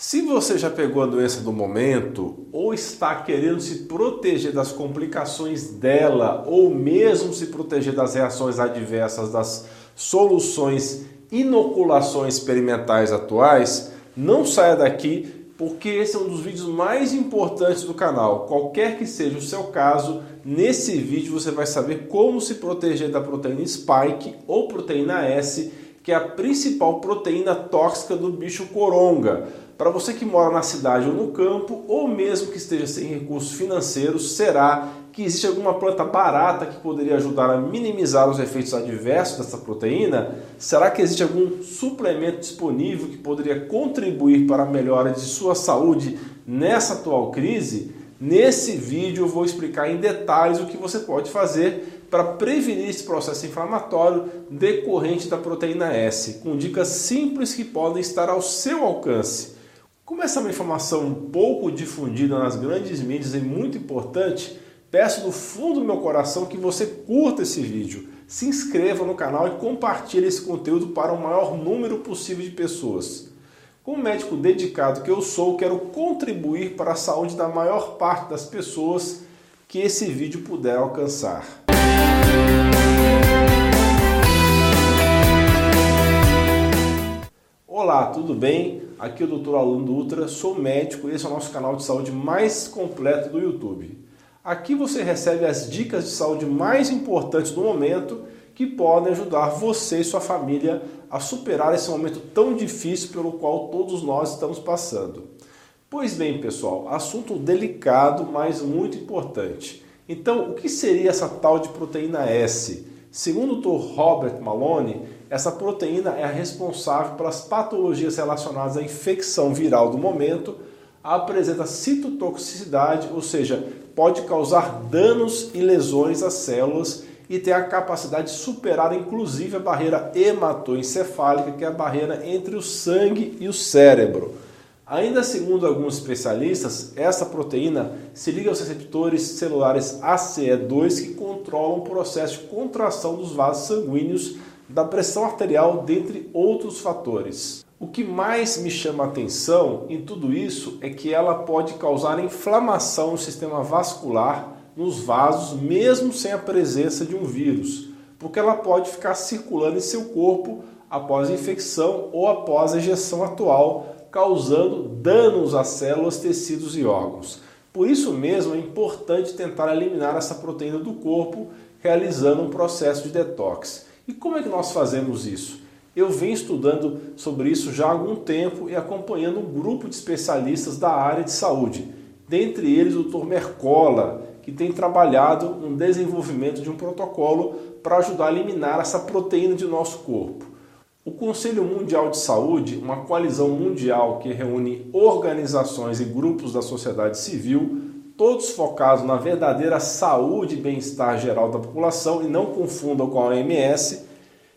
Se você já pegou a doença do momento ou está querendo se proteger das complicações dela ou mesmo se proteger das reações adversas das soluções inoculações experimentais atuais, não saia daqui porque esse é um dos vídeos mais importantes do canal. Qualquer que seja o seu caso, nesse vídeo você vai saber como se proteger da proteína spike ou proteína S, que é a principal proteína tóxica do bicho coronga. Para você que mora na cidade ou no campo, ou mesmo que esteja sem recursos financeiros, será que existe alguma planta barata que poderia ajudar a minimizar os efeitos adversos dessa proteína? Será que existe algum suplemento disponível que poderia contribuir para a melhora de sua saúde nessa atual crise? Nesse vídeo eu vou explicar em detalhes o que você pode fazer para prevenir esse processo inflamatório decorrente da proteína S, com dicas simples que podem estar ao seu alcance. Como essa é uma informação pouco difundida nas grandes mídias e muito importante, peço do fundo do meu coração que você curta esse vídeo, se inscreva no canal e compartilhe esse conteúdo para o maior número possível de pessoas. Como médico dedicado que eu sou, quero contribuir para a saúde da maior parte das pessoas que esse vídeo puder alcançar. Olá, tudo bem? Aqui é o Dr. Alan Dutra, sou médico e esse é o nosso canal de saúde mais completo do YouTube. Aqui você recebe as dicas de saúde mais importantes do momento que podem ajudar você e sua família a superar esse momento tão difícil pelo qual todos nós estamos passando. Pois bem, pessoal, assunto delicado, mas muito importante. Então, o que seria essa tal de proteína S? Segundo o Dr. Robert Maloney, essa proteína é responsável pelas patologias relacionadas à infecção viral do momento, apresenta citotoxicidade, ou seja, pode causar danos e lesões às células e tem a capacidade de superar inclusive a barreira hematoencefálica, que é a barreira entre o sangue e o cérebro. Ainda segundo alguns especialistas, essa proteína se liga aos receptores celulares ACE2 que controlam o processo de contração dos vasos sanguíneos, da pressão arterial, dentre outros fatores. O que mais me chama a atenção em tudo isso é que ela pode causar inflamação no sistema vascular, nos vasos, mesmo sem a presença de um vírus, porque ela pode ficar circulando em seu corpo após a infecção ou após a injeção atual causando danos às células, tecidos e órgãos. Por isso mesmo é importante tentar eliminar essa proteína do corpo realizando um processo de detox. E como é que nós fazemos isso? Eu venho estudando sobre isso já há algum tempo e acompanhando um grupo de especialistas da área de saúde, dentre eles o Dr. Mercola, que tem trabalhado no desenvolvimento de um protocolo para ajudar a eliminar essa proteína de nosso corpo. O Conselho Mundial de Saúde, uma coalizão mundial que reúne organizações e grupos da sociedade civil, todos focados na verdadeira saúde e bem-estar geral da população e não confundam com a OMS,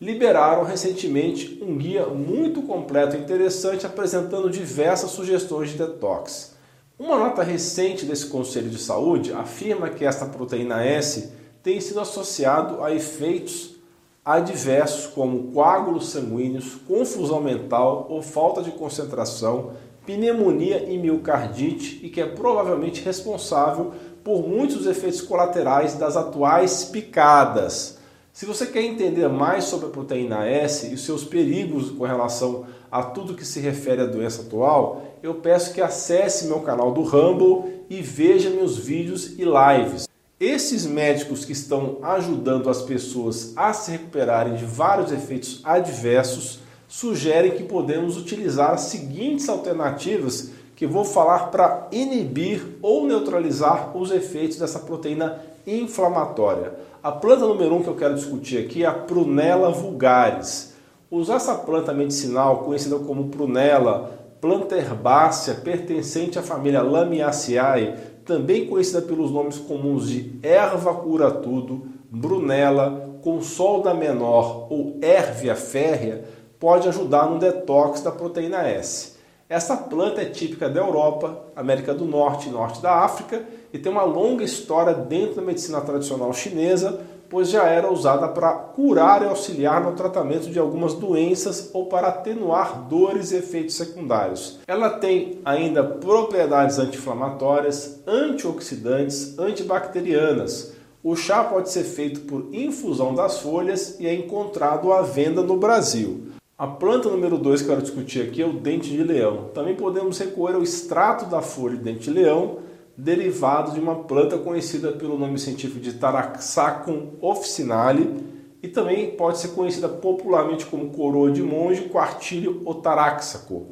liberaram recentemente um guia muito completo e interessante apresentando diversas sugestões de detox. Uma nota recente desse Conselho de Saúde afirma que esta proteína S tem sido associado a efeitos adversos como coágulos sanguíneos, confusão mental ou falta de concentração, pneumonia e miocardite e que é provavelmente responsável por muitos efeitos colaterais das atuais picadas. Se você quer entender mais sobre a proteína S e os seus perigos com relação a tudo que se refere à doença atual, eu peço que acesse meu canal do Rumble e veja meus vídeos e lives. Esses médicos que estão ajudando as pessoas a se recuperarem de vários efeitos adversos sugerem que podemos utilizar as seguintes alternativas que vou falar para inibir ou neutralizar os efeitos dessa proteína inflamatória. A planta número um que eu quero discutir aqui é a Prunella vulgaris. Usar essa planta medicinal, conhecida como Prunella, planta herbácea pertencente à família Lamiaceae, também conhecida pelos nomes comuns de erva cura tudo, brunella, consolda menor ou érvia férrea, pode ajudar no detox da proteína S. Essa planta é típica da Europa, América do Norte e Norte da África e tem uma longa história dentro da medicina tradicional chinesa, pois já era usada para curar e auxiliar no tratamento de algumas doenças ou para atenuar dores e efeitos secundários. Ela tem ainda propriedades anti-inflamatórias, antioxidantes, antibacterianas. O chá pode ser feito por infusão das folhas e é encontrado à venda no Brasil. A planta número 2 que eu quero discutir aqui é o dente de leão. Também podemos recorrer ao extrato da folha de dente de leão derivado de uma planta conhecida pelo nome científico de Taraxacum officinale e também pode ser conhecida popularmente como coroa de monge, quartilho ou taráxaco.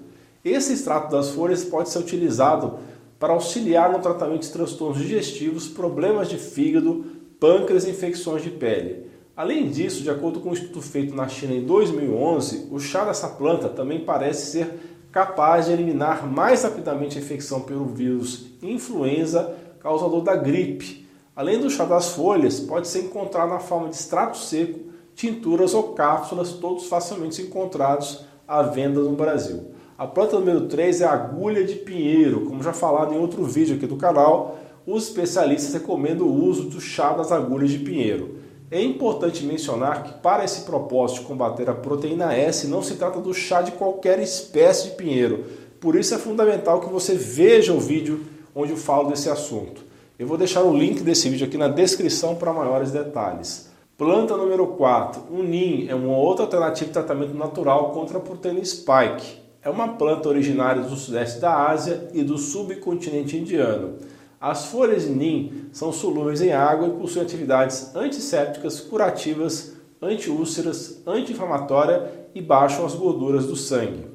Esse extrato das folhas pode ser utilizado para auxiliar no tratamento de transtornos digestivos, problemas de fígado, pâncreas e infecções de pele. Além disso, de acordo com um estudo feito na China em 2011, o chá dessa planta também parece ser capaz de eliminar mais rapidamente a infecção pelo vírus influenza causador da gripe. Além do chá das folhas, pode ser encontrado na forma de extrato seco, tinturas ou cápsulas, todos facilmente encontrados à venda no Brasil. A planta número 3 é a agulha de pinheiro. Como já falado em outro vídeo aqui do canal, os especialistas recomendam o uso do chá das agulhas de pinheiro. É importante mencionar que para esse propósito de combater a proteína S não se trata do chá de qualquer espécie de pinheiro. Por isso é fundamental que você veja o vídeo onde eu falo desse assunto. Eu vou deixar o link desse vídeo aqui na descrição para maiores detalhes. Planta número 4, o NIM é uma outra alternativa de tratamento natural contra a proteína spike. É uma planta originária do sudeste da Ásia e do subcontinente indiano. As folhas de NIM são solúveis em água e possuem atividades antissépticas, curativas, antiúlceras, anti-inflamatória e baixam as gorduras do sangue.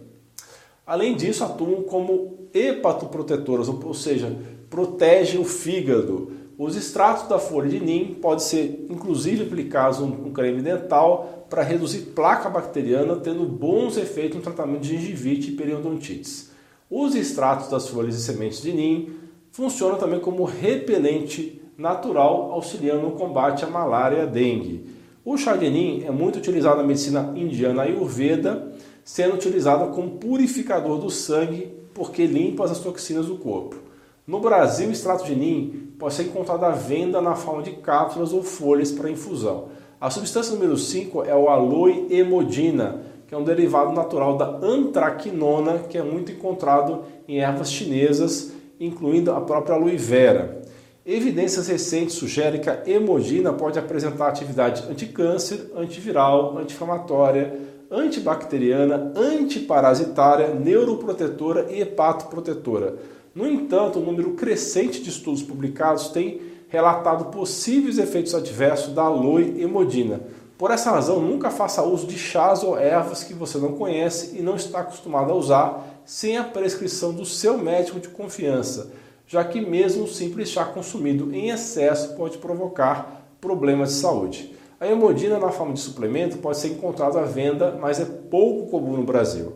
Além disso, atuam como hepatoprotetoras, ou seja, protegem o fígado. Os extratos da folha de NIM podem ser inclusive aplicados no creme dental para reduzir placa bacteriana, tendo bons efeitos no tratamento de gengivite e periodontites. Os extratos das folhas e sementes de NIM funciona também como repelente natural, auxiliando no combate à malária e à dengue. O chá de nim é muito utilizado na medicina indiana ayurveda, sendo utilizado como purificador do sangue porque limpa as toxinas do corpo. No Brasil, o extrato de nim pode ser encontrado à venda na forma de cápsulas ou folhas para infusão. A substância número 5 é o aloe emodina, que é um derivado natural da antraquinona, que é muito encontrado em ervas chinesas incluindo a própria aloe vera. Evidências recentes sugerem que a hemogina pode apresentar atividade anticâncer, antiviral, anti-inflamatória, antibacteriana, antiparasitária, neuroprotetora e hepatoprotetora. No entanto, o um número crescente de estudos publicados tem relatado possíveis efeitos adversos da aloe hemodina. Por essa razão, nunca faça uso de chás ou ervas que você não conhece e não está acostumado a usar sem a prescrição do seu médico de confiança, já que mesmo o simples chá consumido em excesso pode provocar problemas de saúde. A hemodina na forma de suplemento pode ser encontrada à venda, mas é pouco comum no Brasil.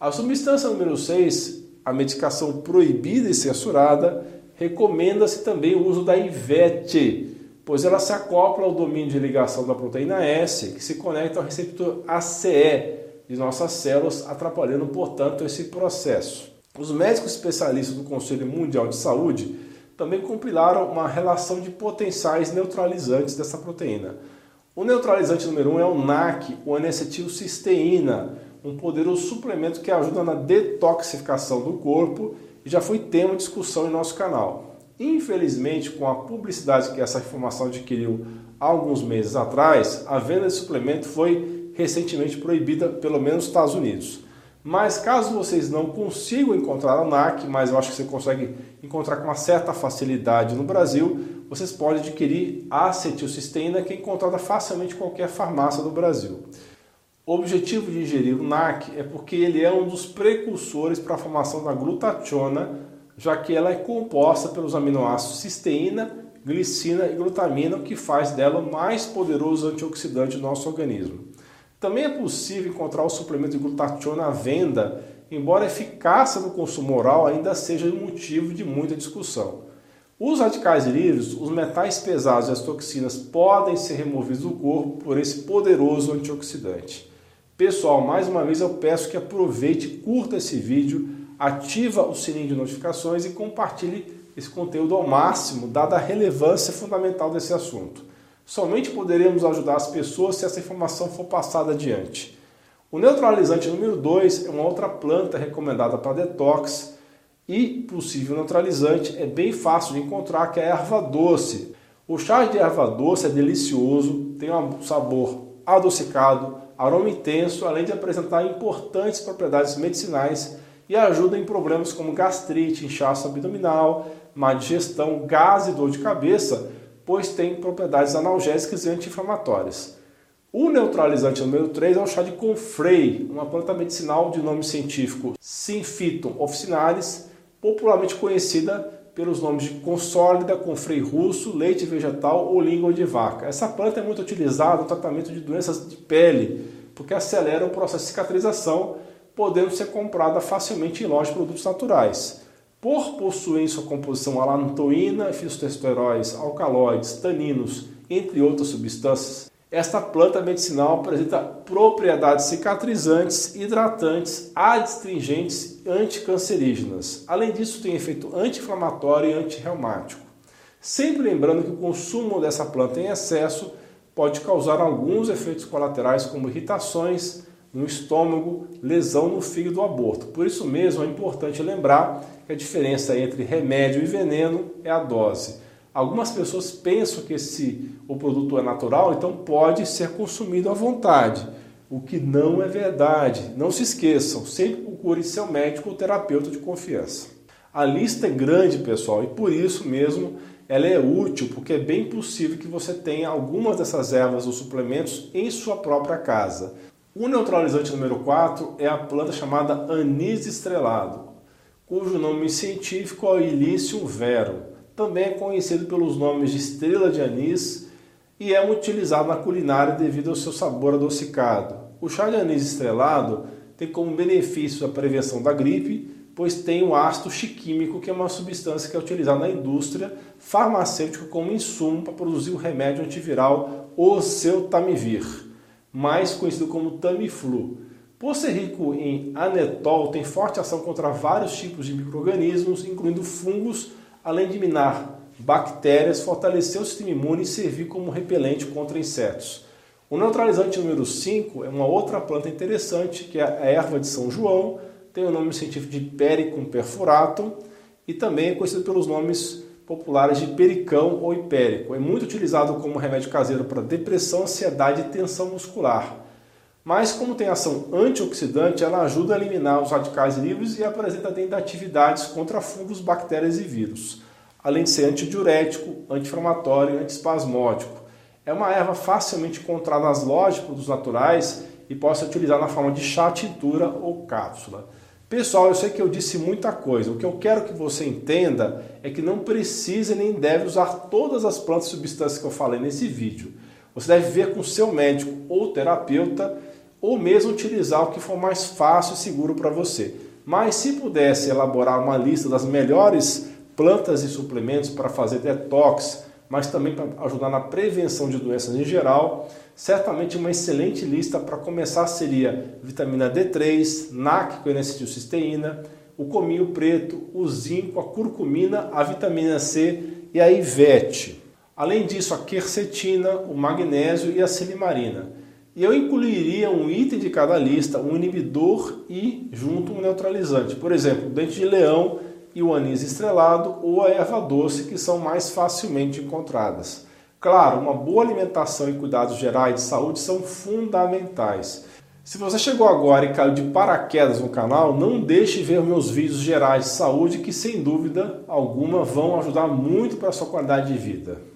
A substância número 6, a medicação proibida e censurada, recomenda-se também o uso da IVET, pois ela se acopla ao domínio de ligação da proteína S, que se conecta ao receptor ACE, de nossas células, atrapalhando, portanto, esse processo. Os médicos especialistas do Conselho Mundial de Saúde também compilaram uma relação de potenciais neutralizantes dessa proteína. O neutralizante número 1 um é o NAC, o N-acetilcisteína, um poderoso suplemento que ajuda na detoxificação do corpo e já foi tema de discussão em nosso canal. Infelizmente, com a publicidade que essa informação adquiriu há alguns meses atrás, a venda de suplemento foi recentemente proibida, pelo menos nos Estados Unidos. Mas caso vocês não consigam encontrar a NAC, mas eu acho que você consegue encontrar com uma certa facilidade no Brasil, vocês podem adquirir a acetilcisteína, que é encontrada facilmente em qualquer farmácia do Brasil. O objetivo de ingerir o NAC é porque ele é um dos precursores para a formação da glutationa, já que ela é composta pelos aminoácidos cisteína, glicina e glutamina, o que faz dela o mais poderoso antioxidante do nosso organismo. Também é possível encontrar o suplemento de glutationa à venda, embora a eficácia no consumo oral ainda seja motivo de muita discussão. Os radicais livres, os metais pesados e as toxinas podem ser removidos do corpo por esse poderoso antioxidante. Pessoal, mais uma vez eu peço que aproveite, curta esse vídeo, ativa o sininho de notificações e compartilhe esse conteúdo ao máximo, dada a relevância fundamental desse assunto. Somente poderemos ajudar as pessoas se essa informação for passada adiante. O neutralizante número 2 é uma outra planta recomendada para detox e possível neutralizante é bem fácil de encontrar, que é a erva doce. O chá de erva doce é delicioso, tem um sabor adocicado, aroma intenso, além de apresentar importantes propriedades medicinais e ajuda em problemas como gastrite, inchaço abdominal, má digestão, gás e dor de cabeça, pois tem propriedades analgésicas e anti-inflamatórias. O neutralizante número 3 é o chá de confrei, uma planta medicinal de nome científico Symphytum officinalis, popularmente conhecida pelos nomes de consólida, confrei russo, leite vegetal ou língua de vaca. Essa planta é muito utilizada no tratamento de doenças de pele, porque acelera o processo de cicatrização, podendo ser comprada facilmente em lojas de produtos naturais. Por possuir em sua composição alantoína, fitosteróis, alcaloides, taninos, entre outras substâncias, esta planta medicinal apresenta propriedades cicatrizantes, hidratantes, adstringentes e anticancerígenas. Além disso, tem efeito anti-inflamatório e antirreumático. Sempre lembrando que o consumo dessa planta em excesso pode causar alguns efeitos colaterais, como irritações no estômago, lesão no fígado ou aborto. Por isso mesmo é importante lembrar que a diferença entre remédio e veneno é a dose. Algumas pessoas pensam que esse, o produto é natural, então pode ser consumido à vontade, o que não é verdade. Não se esqueçam, sempre procure seu médico ou terapeuta de confiança. A lista é grande, pessoal, e por isso mesmo ela é útil, porque é bem possível que você tenha algumas dessas ervas ou suplementos em sua própria casa. O neutralizante número 4 é a planta chamada anis estrelado, cujo nome científico é Ilício vero também é conhecido pelos nomes de estrela de anis e é utilizado na culinária devido ao seu sabor adocicado. O chá de anis estrelado tem como benefício a prevenção da gripe, pois tem o ácido chiquímico, que é uma substância que é utilizada na indústria farmacêutica como insumo para produzir o remédio antiviral Oseltamivir, mais conhecido como Tamiflu. Por ser rico em anetol, tem forte ação contra vários tipos de microrganismos, incluindo fungos, além de minar bactérias, fortalecer o sistema imune e servir como repelente contra insetos. O neutralizante número 5 é uma outra planta interessante, que é a erva de São João, tem o nome científico de Pericum perfuratum e também é conhecido pelos nomes populares de pericão ou hipérico. É muito utilizado como remédio caseiro para depressão, ansiedade e tensão muscular. Mas como tem ação antioxidante, ela ajuda a eliminar os radicais livres e apresenta ainda atividades contra fungos, bactérias e vírus, além de ser antidiurético, anti-inflamatório e antiespasmódico. É uma erva facilmente encontrada nas lojas de produtos naturais e pode ser utilizada na forma de chá, tintura ou cápsula. Pessoal, eu sei que eu disse muita coisa. O que eu quero que você entenda é que não precisa nem deve usar todas as plantas e substâncias que eu falei nesse vídeo. Você deve ver com seu médico ou terapeuta ou mesmo utilizar o que for mais fácil e seguro para você. Mas se pudesse elaborar uma lista das melhores plantas e suplementos para fazer detox, mas também para ajudar na prevenção de doenças em geral, certamente uma excelente lista para começar seria vitamina D3, NAC com N-acetilcisteína, o cominho preto, o zinco, a curcumina, a vitamina C e a ivete. Além disso, a quercetina, o magnésio e a silimarina. E eu incluiria um item de cada lista, um inibidor e junto um neutralizante. Por exemplo, o dente de leão e o anis estrelado ou a erva doce, que são mais facilmente encontradas. Claro, uma boa alimentação e cuidados gerais de saúde são fundamentais. Se você chegou agora e caiu de paraquedas no canal, não deixe de ver meus vídeos gerais de saúde que sem dúvida alguma vão ajudar muito para a sua qualidade de vida.